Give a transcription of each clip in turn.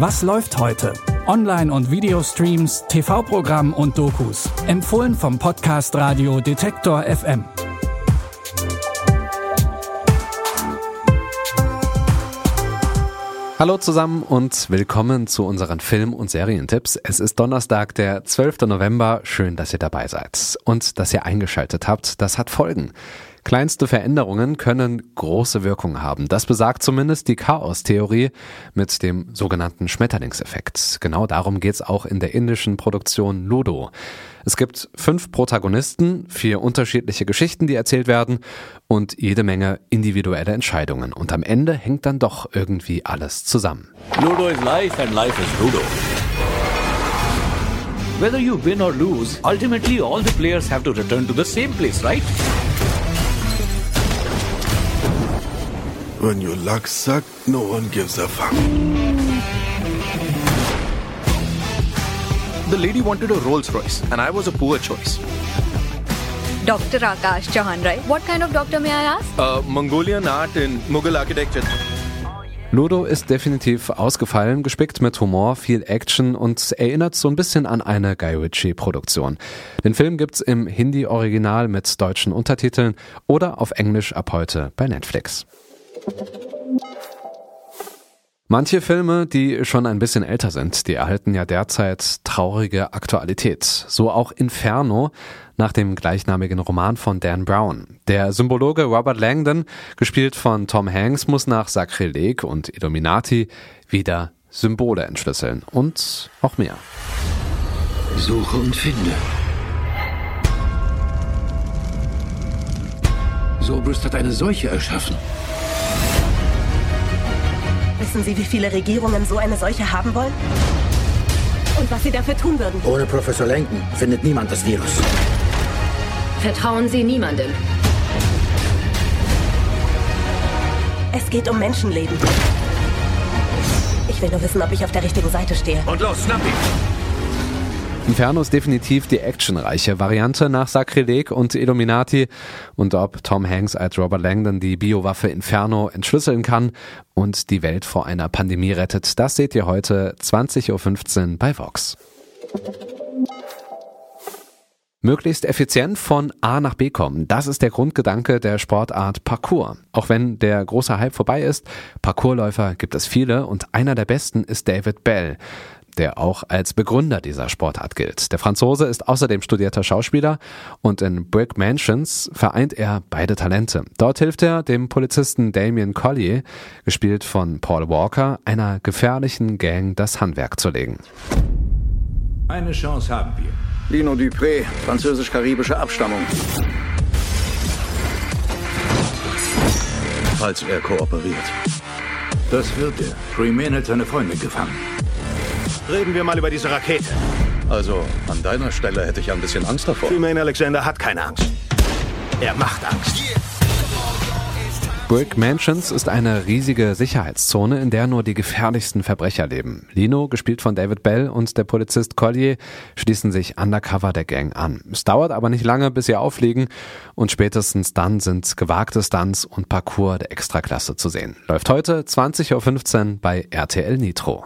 Was läuft heute? Online- und Videostreams, TV-Programm und Dokus. Empfohlen vom Podcast Radio Detektor FM. Hallo zusammen und willkommen zu unseren Film- und Serientipps. Es ist Donnerstag, der 12. November. Schön, dass ihr dabei seid und dass ihr eingeschaltet habt. Das hat Folgen. Kleinste Veränderungen können große Wirkung haben. Das besagt zumindest die Chaos-Theorie mit dem sogenannten Schmetterlingseffekt. Genau darum geht's auch in der indischen Produktion Ludo. Es gibt fünf Protagonisten, vier unterschiedliche Geschichten, die erzählt werden und jede Menge individuelle Entscheidungen. Und am Ende hängt dann doch irgendwie alles zusammen. Ludo is life and life is Ludo. Whether you win or lose, ultimately all the players have to return to the same place, right? When your luck sucks, no one gives a fuck. The lady wanted a Rolls Royce, and I was a poor choice. Dr. Akash Chauhan, right? What kind of doctor may I ask? Uh, Mongolian art and Mughal architecture. Ludo ist definitiv ausgefallen, gespickt mit Humor, viel Action und erinnert so ein bisschen an eine Guy Ritchie-Produktion. Den Film gibt's im Hindi-Original mit deutschen Untertiteln oder auf Englisch ab heute bei Netflix. Manche Filme, die schon ein bisschen älter sind, die erhalten ja derzeit traurige Aktualität. So auch Inferno nach dem gleichnamigen Roman von Dan Brown. Der Symbologe Robert Langdon, gespielt von Tom Hanks, muss nach Sakrileg und Illuminati wieder Symbole entschlüsseln und auch mehr. Suche und finde. Sobrist hat eine Seuche erschaffen. Wissen Sie, wie viele Regierungen so eine Seuche haben wollen? Und was sie dafür tun würden? Ohne Professor Lenken findet niemand das Virus. Vertrauen Sie niemandem. Es geht um Menschenleben. Ich will nur wissen, ob ich auf der richtigen Seite stehe. Und los, schnapp ihn! Inferno ist definitiv die actionreiche Variante nach Sakrileg und Illuminati und ob Tom Hanks als Robert Langdon die Biowaffe Inferno entschlüsseln kann und die Welt vor einer Pandemie rettet, das seht ihr heute 20.15 Uhr bei Vox. Möglichst effizient von A nach B kommen, das ist der Grundgedanke der Sportart Parkour. Auch wenn der große Hype vorbei ist, Parkourläufer gibt es viele und einer der besten ist David Bell der auch als Begründer dieser Sportart gilt. Der Franzose ist außerdem studierter Schauspieler und in Brick Mansions vereint er beide Talente. Dort hilft er dem Polizisten Damien Collier, gespielt von Paul Walker, einer gefährlichen Gang das Handwerk zu legen. Eine Chance haben wir. Lino Dupré, französisch-karibische Abstammung. Falls er kooperiert. Das wird er. Freeman hat seine Freundin gefangen. Reden wir mal über diese Rakete. Also, an deiner Stelle hätte ich ein bisschen Angst davor. Freeman Alexander hat keine Angst. Er macht Angst. Brick Mansions ist eine riesige Sicherheitszone, in der nur die gefährlichsten Verbrecher leben. Lino, gespielt von David Bell, und der Polizist Collier schließen sich undercover der Gang an. Es dauert aber nicht lange, bis sie aufliegen und spätestens dann sind gewagte Stunts und Parcours der Extraklasse zu sehen. Läuft heute 20.15 Uhr bei RTL Nitro.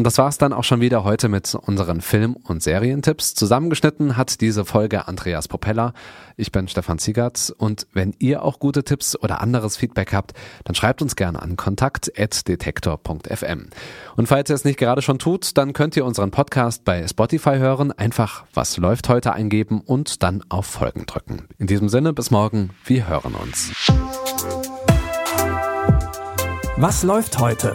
Und das war's dann auch schon wieder heute mit unseren Film- und Serientipps. Zusammengeschnitten hat diese Folge Andreas Propeller. Ich bin Stefan Ziegert und wenn ihr auch gute Tipps oder anderes Feedback habt, dann schreibt uns gerne an kontakt.detektor.fm. Und falls ihr es nicht gerade schon tut, dann könnt ihr unseren Podcast bei Spotify hören. Einfach was läuft heute eingeben und dann auf Folgen drücken. In diesem Sinne, bis morgen. Wir hören uns. Was läuft heute?